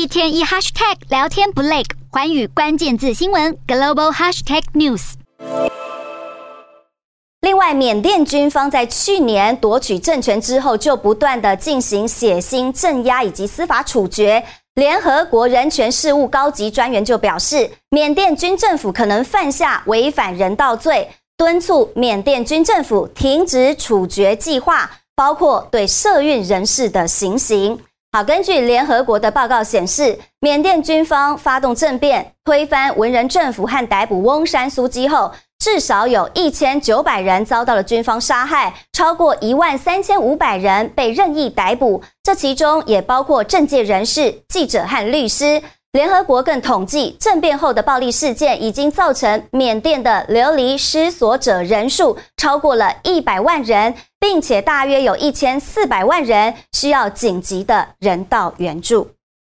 一天一 hashtag 聊天不累，环宇关键字新闻 global hashtag news。另外，缅甸军方在去年夺取政权之后，就不断的进行血腥镇压以及司法处决。联合国人权事务高级专员就表示，缅甸军政府可能犯下违反人道罪，敦促缅甸军政府停止处决计划，包括对社运人士的行刑。好，根据联合国的报告显示，缅甸军方发动政变，推翻文人政府和逮捕翁山苏姬后，至少有一千九百人遭到了军方杀害，超过一万三千五百人被任意逮捕，这其中也包括政界人士、记者和律师。联合国更统计，政变后的暴力事件已经造成缅甸的流离失所者人数超过了一百万人，并且大约有一千四百万人需要紧急的人道援助。